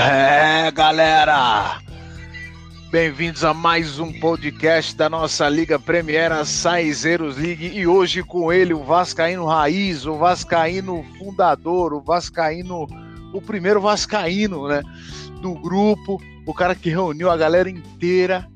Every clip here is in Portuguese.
É, galera! Bem-vindos a mais um podcast da nossa Liga Premiera Saizeiros League e hoje com ele o Vascaíno Raiz, o Vascaíno fundador, o Vascaíno, o primeiro Vascaíno, né, do grupo, o cara que reuniu a galera inteira.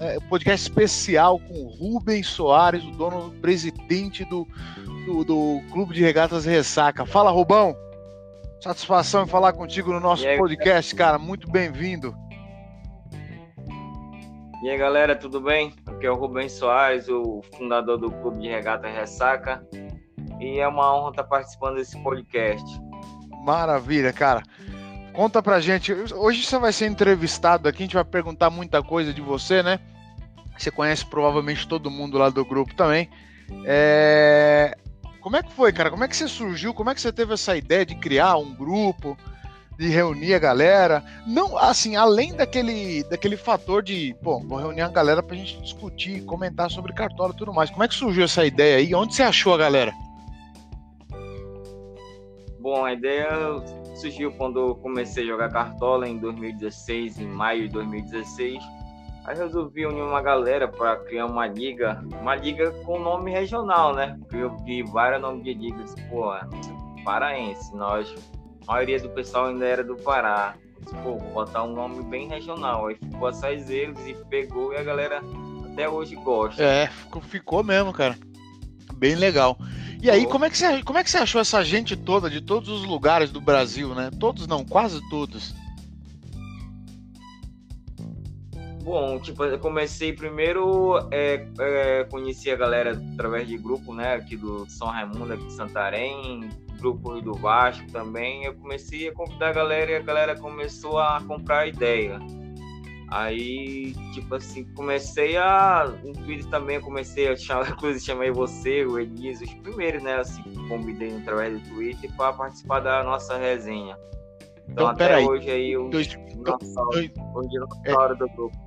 É, podcast especial com Rubens Soares, o dono, presidente do, do, do Clube de Regatas Ressaca. Fala, Rubão! Satisfação em falar contigo no nosso aí, podcast, cara. Muito bem-vindo. E aí, galera, tudo bem? Aqui é o Rubens Soares, o fundador do Clube de Regata Ressaca. E é uma honra estar participando desse podcast. Maravilha, cara. Conta pra gente. Hoje você vai ser entrevistado aqui, a gente vai perguntar muita coisa de você, né? Você conhece provavelmente todo mundo lá do grupo também. É... Como é que foi, cara? Como é que você surgiu? Como é que você teve essa ideia de criar um grupo, de reunir a galera? Não, assim, além daquele, daquele fator de, pô, vou reunir a galera pra gente discutir, comentar sobre cartola e tudo mais. Como é que surgiu essa ideia aí? Onde você achou a galera? Bom, a ideia surgiu quando eu comecei a jogar cartola em 2016, em maio de 2016 Aí resolvi unir uma galera para criar uma liga, uma liga com nome regional, né? Porque eu vi vários nomes de ligas, pô, paraense, nós, a maioria do pessoal ainda era do Pará. Pô, vou botar um nome bem regional. Aí ficou a Saizeiros e pegou e a galera até hoje gosta. É, ficou, ficou mesmo, cara. Bem legal. E aí, como é, que você, como é que você achou essa gente toda de todos os lugares do Brasil, né? Todos não, quase todos. Bom, tipo, eu comecei primeiro, é, é, conheci a galera através de grupo, né, aqui do São Raimundo, aqui de Santarém, grupo do Vasco também. Eu comecei a convidar a galera e a galera começou a comprar ideia. Aí, tipo assim, comecei a. No Twitter também comecei a chamar, inclusive chamei você, o Elias, os primeiros, né? Assim, convidei através do Twitter para participar da nossa resenha. Então, então até hoje aí, eu, dois, é hora do grupo.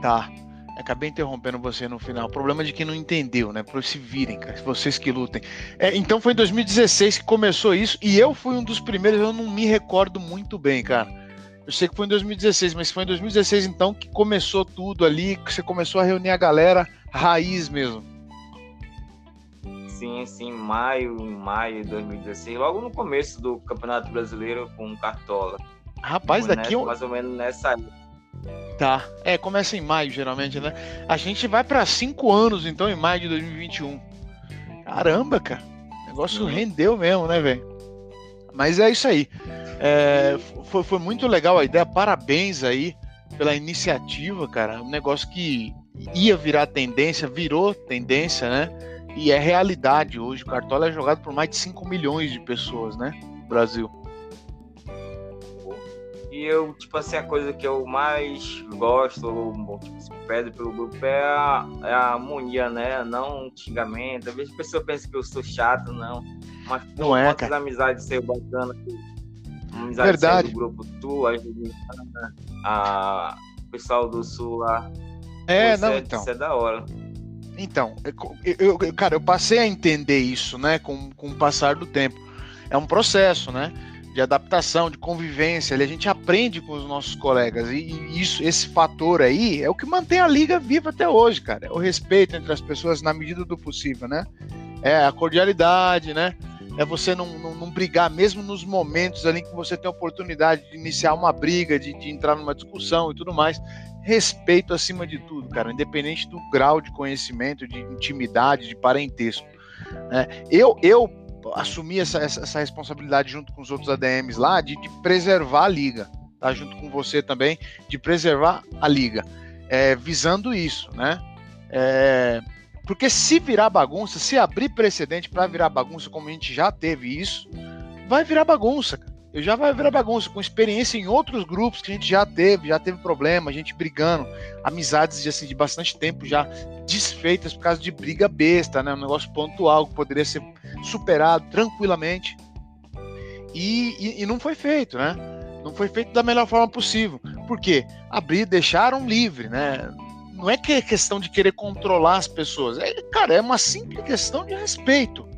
Tá. Acabei interrompendo você no final. O problema é de quem não entendeu, né? Para se virem, cara. Vocês que lutem. É, então foi em 2016 que começou isso e eu fui um dos primeiros. Eu não me recordo muito bem, cara. Eu sei que foi em 2016, mas foi em 2016 então que começou tudo ali, que você começou a reunir a galera raiz mesmo. Sim, sim, maio, maio de 2016, logo no começo do Campeonato Brasileiro com Cartola. Rapaz, daqui nessa, mais ou menos nessa Tá. É, começa em maio, geralmente, né? A gente vai para cinco anos, então, em maio de 2021. Caramba, cara. O negócio rendeu mesmo, né, velho? Mas é isso aí. É, foi, foi muito legal a ideia. Parabéns aí pela iniciativa, cara. Um negócio que ia virar tendência, virou tendência, né? E é realidade hoje. O Cartola é jogado por mais de 5 milhões de pessoas, né? No Brasil. E eu, tipo assim, a coisa que eu mais gosto, ou tipo, se pede pelo grupo é a, é a harmonia, né? Não xingamento. Às vezes a pessoa pensa que eu sou chato, não. Mas não pô, é, cara. amizades ser bacana. Amizade Verdade. do grupo tu, a a pessoal do sul lá. É, pô, não, é, então. Isso é da hora. Então, eu, eu, cara, eu passei a entender isso, né, com, com o passar do tempo. É um processo, né? De adaptação, de convivência, a gente aprende com os nossos colegas e isso, esse fator aí é o que mantém a liga viva até hoje, cara. É o respeito entre as pessoas na medida do possível, né? É a cordialidade, né? É você não, não, não brigar, mesmo nos momentos ali que você tem a oportunidade de iniciar uma briga, de, de entrar numa discussão e tudo mais. Respeito acima de tudo, cara, independente do grau de conhecimento, de intimidade, de parentesco. Né? Eu, eu assumir essa, essa, essa, responsabilidade junto com os outros ADMs lá de, de, preservar a liga, tá? Junto com você também, de preservar a liga, é, visando isso, né? É, porque se virar bagunça, se abrir precedente para virar bagunça, como a gente já teve isso, vai virar bagunça. Eu já vai virar bagunça, com experiência em outros grupos que a gente já teve, já teve problema, a gente brigando, amizades de, assim, de bastante tempo já desfeitas por causa de briga besta, né? Um negócio pontual que poderia ser superado tranquilamente. E, e, e não foi feito, né? Não foi feito da melhor forma possível. Por quê? Abrir, deixaram livre, né? Não é que é questão de querer controlar as pessoas. É, cara, é uma simples questão de respeito,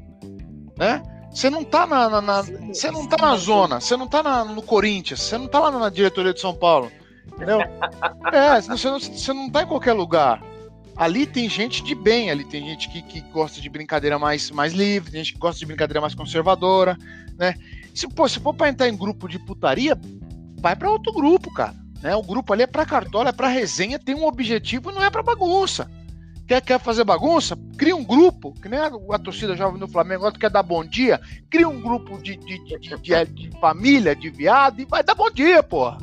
né? Você não tá na, na, na você não tá na zona, você não tá na, no Corinthians, você não tá lá na diretoria de São Paulo, entendeu? É, você não, você não tá em qualquer lugar. Ali tem gente de bem, ali tem gente que, que gosta de brincadeira mais, mais livre, tem gente que gosta de brincadeira mais conservadora, né? Se, pô, se for pra entrar em grupo de putaria, vai para outro grupo, cara. Né? O grupo ali é pra cartola, é pra resenha, tem um objetivo, não é pra bagunça. Quer, quer fazer bagunça? Cria um grupo, que nem a, a torcida jovem do Flamengo, quer dar bom dia, cria um grupo de, de, de, de, de família, de viado, e vai dar bom dia, porra.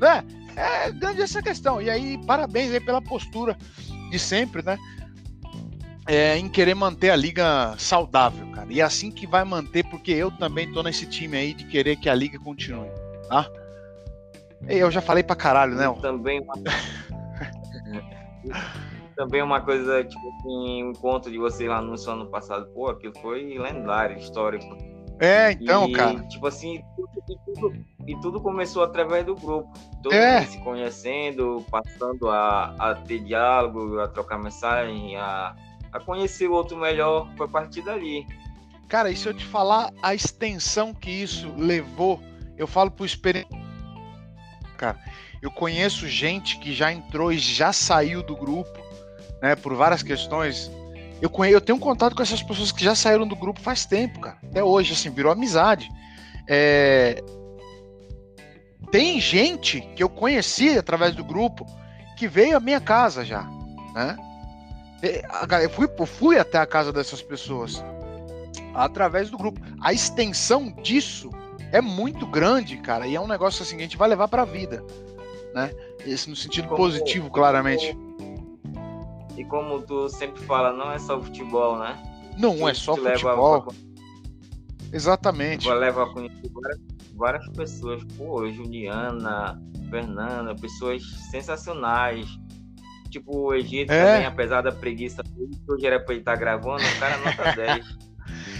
Né? É grande essa questão. E aí, parabéns aí pela postura de sempre, né? É, em querer manter a liga saudável, cara. E é assim que vai manter, porque eu também tô nesse time aí de querer que a liga continue, tá? Eu já falei pra caralho, né? Também uma... também uma coisa, tipo assim, um encontro de vocês lá no ano passado, pô, aquilo foi lendário, histórico. É, então, e, cara. Tipo assim, e tudo, e tudo começou através do grupo. Todo é. mundo se conhecendo, passando a, a ter diálogo, a trocar mensagem, a, a conhecer o outro melhor. Foi a partir dali. Cara, e se eu te falar a extensão que isso levou, eu falo por experiência. Cara, eu conheço gente que já entrou e já saiu do grupo, né, por várias questões. Eu, eu tenho contato com essas pessoas que já saíram do grupo faz tempo, cara. Até hoje, assim, virou amizade. É... Tem gente que eu conheci através do grupo que veio à minha casa já, né? Eu fui, eu fui até a casa dessas pessoas através do grupo. A extensão disso é muito grande, cara, e é um negócio assim que a gente vai levar para a vida, né? Esse no sentido como, positivo, claramente. E como tu sempre fala, não é só futebol, né? Não que é só futebol. Pra... Exatamente. Vai levar a conhecer várias, várias pessoas, pô, Juliana, Fernanda, pessoas sensacionais. Tipo, o Egito é. também, apesar da preguiça, hoje era pra ele estar tá gravando, o cara nota 10.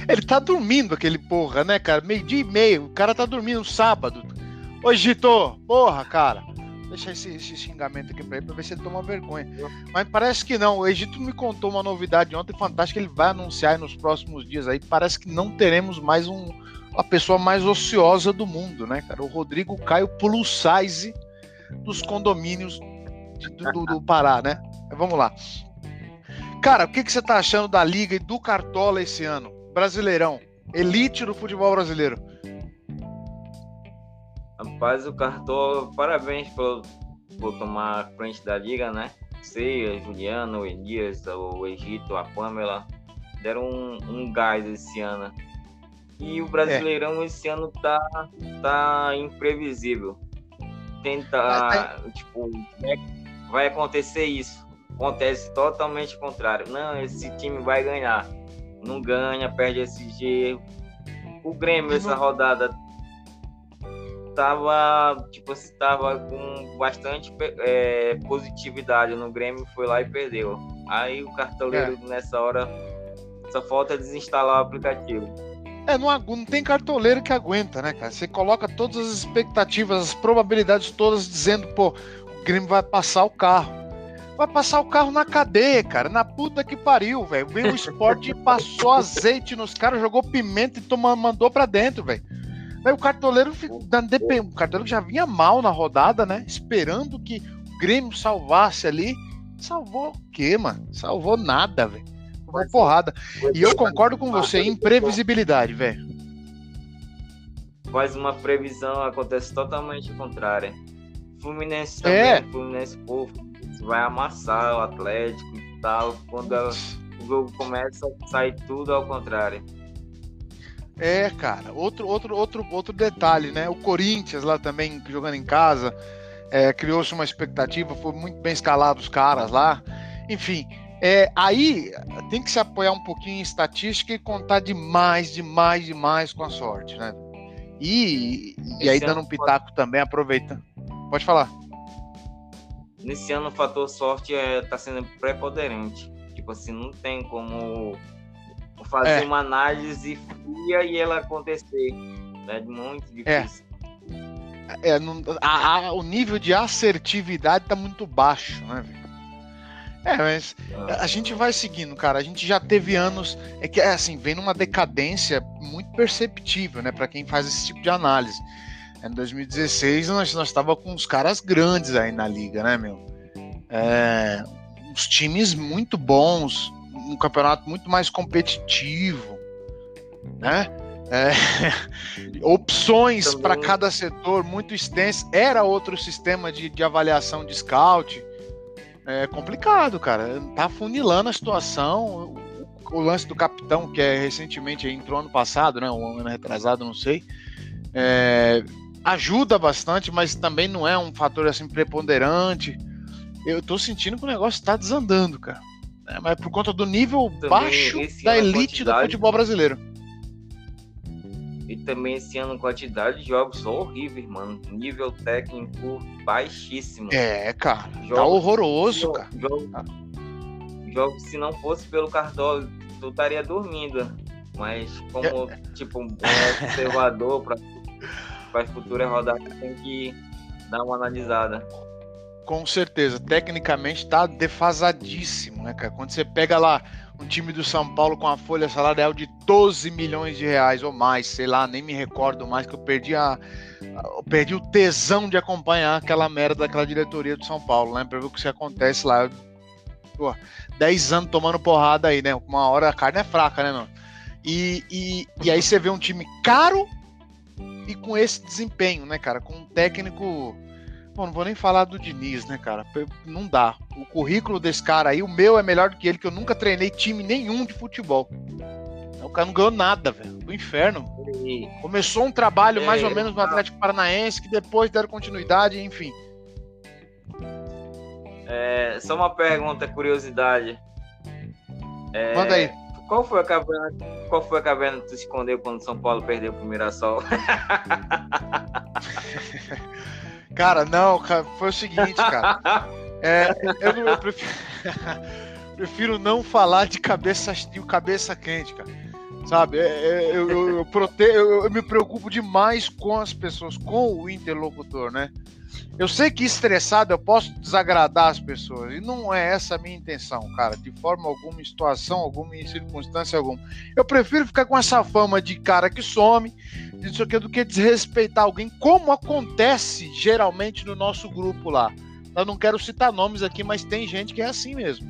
Ele tá dormindo, aquele porra, né, cara? Meio-dia e meio, o cara tá dormindo sábado. Ô, Gito, porra, cara. Deixa esse, esse, xingamento aqui pra ele pra ver se ele toma vergonha. Mas parece que não. O Egito me contou uma novidade ontem fantástica. Ele vai anunciar nos próximos dias aí. Parece que não teremos mais um, a pessoa mais ociosa do mundo, né, cara? O Rodrigo Caio plus size dos condomínios do, do, do Pará, né? Mas vamos lá. Cara, o que, que você tá achando da Liga e do Cartola esse ano? Brasileirão. Elite do futebol brasileiro. Rapaz, o Cartola, parabéns por, por tomar frente da liga, né? Você, a Juliana, o Elias, o Egito, a Pamela deram um, um gás esse ano. E o Brasileirão é. esse ano tá, tá imprevisível. Tenta, é, tipo, é, vai acontecer isso. Acontece totalmente o contrário. Não, esse time vai ganhar não ganha, perde SG. O Grêmio, essa rodada, tava, tipo, tava com bastante é, positividade no Grêmio, foi lá e perdeu. Aí o cartoleiro, é. nessa hora, só falta desinstalar o aplicativo. É, não, não tem cartoleiro que aguenta, né, cara? Você coloca todas as expectativas, as probabilidades todas dizendo, pô, o Grêmio vai passar o carro. Vai passar o carro na cadeia, cara. Na puta que pariu, velho. Veio o esporte e passou azeite nos caras, jogou pimenta e tomou, mandou pra dentro, velho. Aí o cartoleiro, o cartoleiro já vinha mal na rodada, né? Esperando que o Grêmio salvasse ali. Salvou o quê, mano? Salvou nada, velho. Salvou porrada. E eu concordo com você, imprevisibilidade, velho. Faz uma previsão, acontece totalmente contrária. Fluminense também, é. Fluminense, povo vai amassar o Atlético e tal. Quando ela, o jogo começa, sai tudo ao contrário. É, cara, outro, outro, outro, outro detalhe, né? O Corinthians lá também jogando em casa, é, criou-se uma expectativa, foi muito bem escalado os caras lá. Enfim, é, aí tem que se apoiar um pouquinho em estatística e contar demais, demais, demais com a sorte, né? E, e aí dando um pitaco pode... também, aproveitando. Pode falar nesse ano o fator sorte é, tá sendo preponderante. Tipo assim, não tem como fazer é. uma análise fria e ela acontecer. É muito é. difícil. É. é não, a, a, o nível de assertividade tá muito baixo, né, É, mas a gente vai seguindo, cara. A gente já teve anos. É que, é assim, vem numa decadência muito perceptível, né, para quem faz esse tipo de análise. Em 2016, nós, tava com uns caras grandes aí na liga, né, meu? É, uns times muito bons, um campeonato muito mais competitivo, né? É, opções para cada setor muito extensas. Era outro sistema de, de avaliação de scout. É complicado, cara. Tá funilando a situação. O, o lance do capitão, que é recentemente entrou ano passado, né? Um ano retrasado, não sei. É, ajuda bastante, mas também não é um fator assim preponderante. Eu tô sentindo que o negócio tá desandando, cara. É, mas por conta do nível também baixo da elite do futebol brasileiro. E também esse ano quantidade de jogos horríveis, mano. Nível técnico baixíssimo. É, cara. Tá jogos, tá horroroso, cara. Jogos, jogos, se não fosse pelo Cartola, tu estaria dormindo. Mas como, é. tipo, um observador para as futuras rodadas, tem que dar uma analisada. Com certeza. Tecnicamente tá defasadíssimo, né, cara? Quando você pega lá um time do São Paulo com a folha salarial de 12 milhões de reais ou mais, sei lá, nem me recordo mais, que eu perdi a. Eu perdi o tesão de acompanhar aquela merda daquela diretoria do São Paulo, né? Pra ver o que acontece lá. Pô, 10 anos tomando porrada aí, né? Uma hora a carne é fraca, né, mano? E, e, e aí você vê um time caro e com esse desempenho, né, cara? Com um técnico Não vou nem falar do Diniz, né, cara? Não dá. O currículo desse cara aí, o meu é melhor do que ele, que eu nunca treinei time nenhum de futebol. O cara não ganhou nada, velho. Do inferno. Começou um trabalho mais ou menos no Atlético Paranaense, que depois deram continuidade, enfim. É, só uma pergunta, curiosidade. É, Manda aí. Qual foi a caverna? Qual foi a caverna que tu escondeu quando São Paulo perdeu pro Mirassol? Cara, não, cara, foi o seguinte, cara. É, eu, eu prefiro, prefiro, não falar de cabeça, de cabeça quente, cara. Sabe? É, é, eu, eu, eu, prote... eu, eu me preocupo demais com as pessoas, com o interlocutor, né? Eu sei que estressado eu posso desagradar as pessoas, e não é essa a minha intenção, cara, de forma alguma, situação alguma, em circunstância alguma. Eu prefiro ficar com essa fama de cara que some, disso aqui, do que desrespeitar alguém, como acontece geralmente no nosso grupo lá. Eu não quero citar nomes aqui, mas tem gente que é assim mesmo.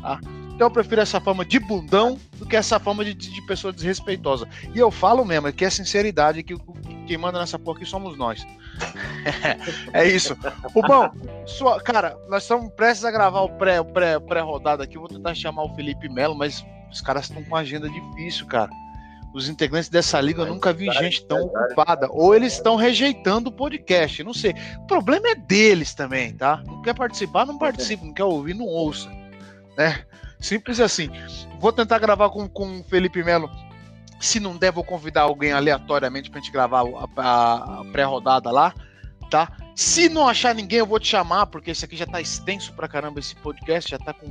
Tá? Então eu prefiro essa fama de bundão do que essa fama de, de pessoa desrespeitosa. E eu falo mesmo, é que é sinceridade, que quem manda nessa porra aqui somos nós. é isso. O bom, sua, cara, nós estamos prestes a gravar o pré, pré, pré-rodada aqui. Eu vou tentar chamar o Felipe Melo, mas os caras estão com uma agenda difícil, cara. Os integrantes dessa liga eu nunca vi gente tão ocupada. Ou eles estão rejeitando o podcast, não sei. O problema é deles também, tá? Não quer participar, não participa. Não quer ouvir, não ouça. Né? Simples assim. Vou tentar gravar com, com o Felipe Melo se não der, vou convidar alguém aleatoriamente pra gente gravar a, a, a pré-rodada lá, tá? Se não achar ninguém, eu vou te chamar, porque esse aqui já tá extenso pra caramba, esse podcast, já tá com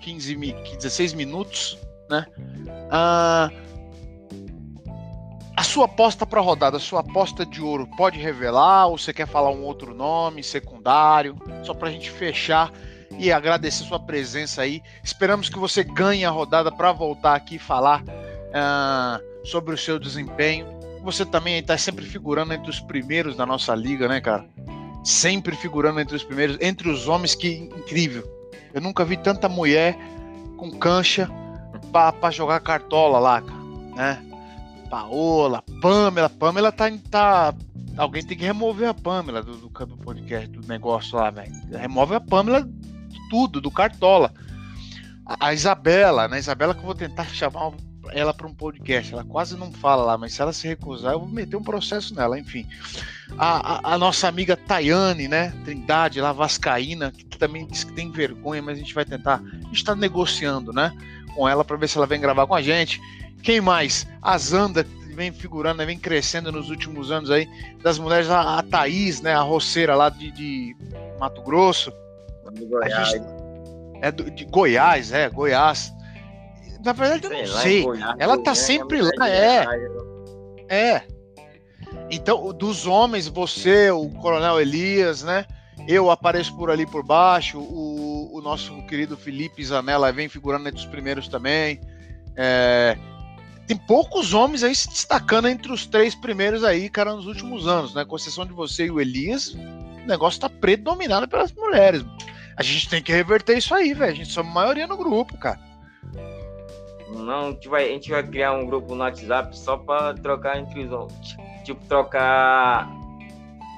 15, 16 minutos, né? Ah, a sua aposta para rodada, a sua aposta de ouro, pode revelar ou você quer falar um outro nome secundário, só para a gente fechar e agradecer sua presença aí. Esperamos que você ganhe a rodada para voltar aqui e falar uh, sobre o seu desempenho. Você também está sempre figurando entre os primeiros da nossa liga, né, cara? Sempre figurando entre os primeiros, entre os homens, que incrível. Eu nunca vi tanta mulher com cancha para jogar cartola lá, né? Paola, Pamela, Pamela tá, tá. Alguém tem que remover a Pamela do, do, do podcast, do negócio lá, velho. Remove a Pamela tudo, do Cartola. A, Isabela, né? Isabela que eu vou tentar chamar ela para um podcast. Ela quase não fala lá, mas se ela se recusar, eu vou meter um processo nela, enfim. A, a, a nossa amiga Tayane, né? Trindade, lá Vascaína, que também disse que tem vergonha, mas a gente vai tentar. A gente está negociando, né? Com ela para ver se ela vem gravar com a gente. Quem mais? A Zanda, que vem figurando, né, vem crescendo nos últimos anos aí. Das mulheres, a, a Thaís, né? A roceira lá de, de Mato Grosso. Goiás. Gente, é do, de Goiás, é, Goiás. Na verdade, eu não sei. Goiás, ela tá sempre lá, é. É. Então, dos homens, você, o Coronel Elias, né? Eu apareço por ali por baixo, o, o nosso querido Felipe Zanella vem figurando entre os primeiros também. É, tem poucos homens aí se destacando entre os três primeiros aí, cara, nos últimos anos, né? Com exceção de você e o Elias, o negócio tá predominado pelas mulheres. A gente tem que reverter isso aí, velho. A gente somos maioria no grupo, cara. Não, a gente, vai, a gente vai criar um grupo no WhatsApp só para trocar entre os homens. Tipo, trocar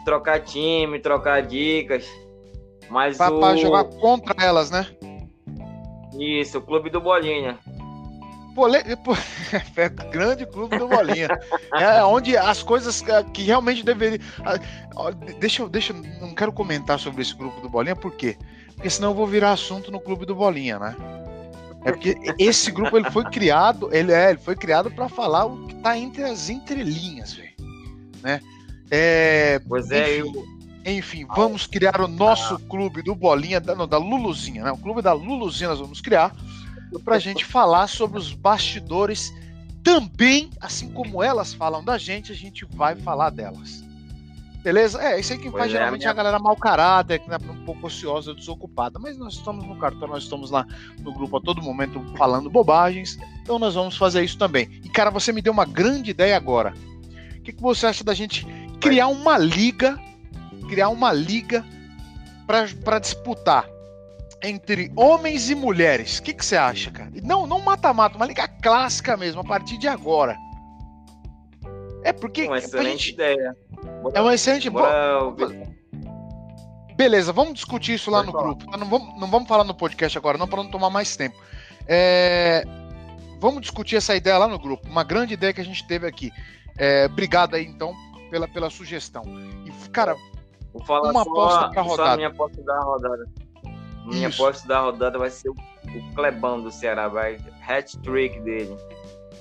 trocar time, trocar dicas. Mas pra, o... pra jogar contra elas, né? Isso, o Clube do Bolinha. Pô, é grande clube do Bolinha. É onde as coisas que realmente deveriam. Deixa eu, deixa não quero comentar sobre esse grupo do Bolinha, por quê? Porque senão eu vou virar assunto no clube do Bolinha, né? É porque esse grupo ele foi criado, ele é, ele foi criado para falar o que tá entre as entrelinhas, velho, né? É, pois é, enfim, eu... enfim, vamos criar o nosso clube do Bolinha, da, não, da Luluzinha, né? O clube da Luluzinha nós vamos criar para a gente falar sobre os bastidores também, assim como elas falam da gente, a gente vai falar delas. Beleza? É, isso aí que pois faz é, geralmente minha... a galera mau caráter, que é um pouco ociosa, desocupada. Mas nós estamos no cartão, nós estamos lá no grupo a todo momento falando bobagens. Então nós vamos fazer isso também. E cara, você me deu uma grande ideia agora. O que, que você acha da gente criar uma liga, criar uma liga para disputar entre homens e mulheres. O que, que você acha, cara? Não, não mata-mata, uma liga clássica mesmo, a partir de agora. É porque. Uma excelente gente... ideia. É uma excelente. Bora... Beleza, vamos discutir isso lá Pode no falar. grupo. Não vamos, não vamos falar no podcast agora, não, para não tomar mais tempo. É... Vamos discutir essa ideia lá no grupo. Uma grande ideia que a gente teve aqui. É... Obrigado aí, então, pela, pela sugestão. E, cara, Vou falar uma só, aposta pra rodada. Só a minha aposta da rodada. Minha Isso. aposta da rodada vai ser o, o Clebão do Ceará, vai hat-trick dele.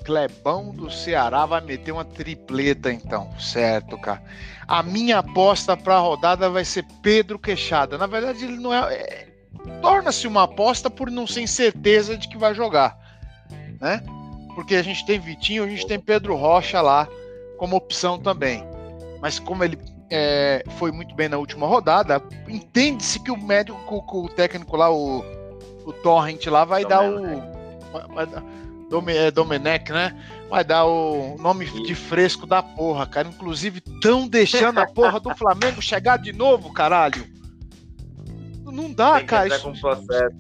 Clebão do Ceará vai meter uma tripleta então, certo, cara. A minha aposta para a rodada vai ser Pedro Queixada. Na verdade, ele não é, é torna-se uma aposta por não ser certeza de que vai jogar, né? Porque a gente tem Vitinho, a gente tem Pedro Rocha lá como opção também. Mas como ele é, foi muito bem na última rodada, entende-se que o médico, o técnico lá, o, o Torrent lá, vai Domenech. dar o. Vai, dar, é, Domenech, né? Vai dar o nome de fresco da porra, cara. Inclusive, tão deixando a porra do Flamengo chegar de novo, caralho. Não dá, tem cara. Isso... Com processo.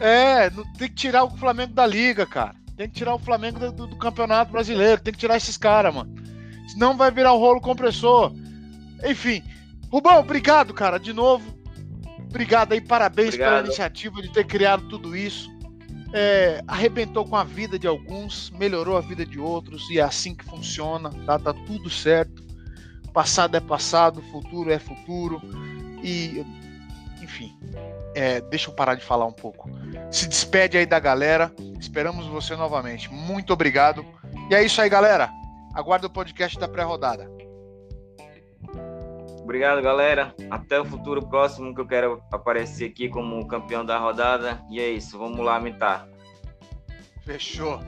É, tem que tirar o Flamengo da liga, cara. Tem que tirar o Flamengo do, do Campeonato Brasileiro. Tem que tirar esses caras, mano. Senão vai virar o rolo compressor. Enfim. Rubão, obrigado, cara, de novo. Obrigado aí, parabéns obrigado. pela iniciativa de ter criado tudo isso. É, arrebentou com a vida de alguns, melhorou a vida de outros, e é assim que funciona, tá? Tá tudo certo. Passado é passado, futuro é futuro. E, enfim, é, deixa eu parar de falar um pouco. Se despede aí da galera. Esperamos você novamente. Muito obrigado. E é isso aí, galera. Aguarda o podcast da pré-rodada. Obrigado, galera. Até o futuro próximo que eu quero aparecer aqui como campeão da rodada. E é isso, vamos lá, mitar. Fechou.